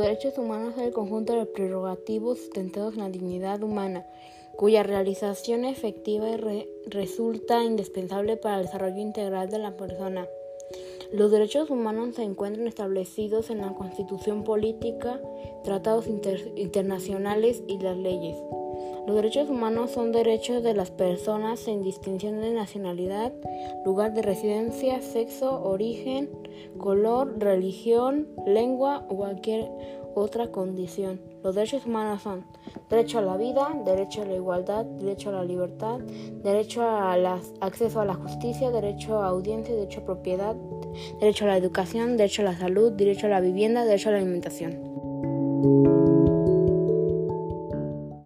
derechos humanos son el conjunto de prerrogativos sustentados en la dignidad humana, cuya realización efectiva resulta indispensable para el desarrollo integral de la persona. Los derechos humanos se encuentran establecidos en la Constitución política, tratados internacionales y las leyes. Los derechos humanos son derechos de las personas sin distinción de nacionalidad, lugar de residencia, sexo, origen, color, religión, lengua o cualquier otra condición. Los derechos humanos son derecho a la vida, derecho a la igualdad, derecho a la libertad, derecho al acceso a la justicia, derecho a audiencia, derecho a propiedad, derecho a la educación, derecho a la salud, derecho a la vivienda, derecho a la alimentación.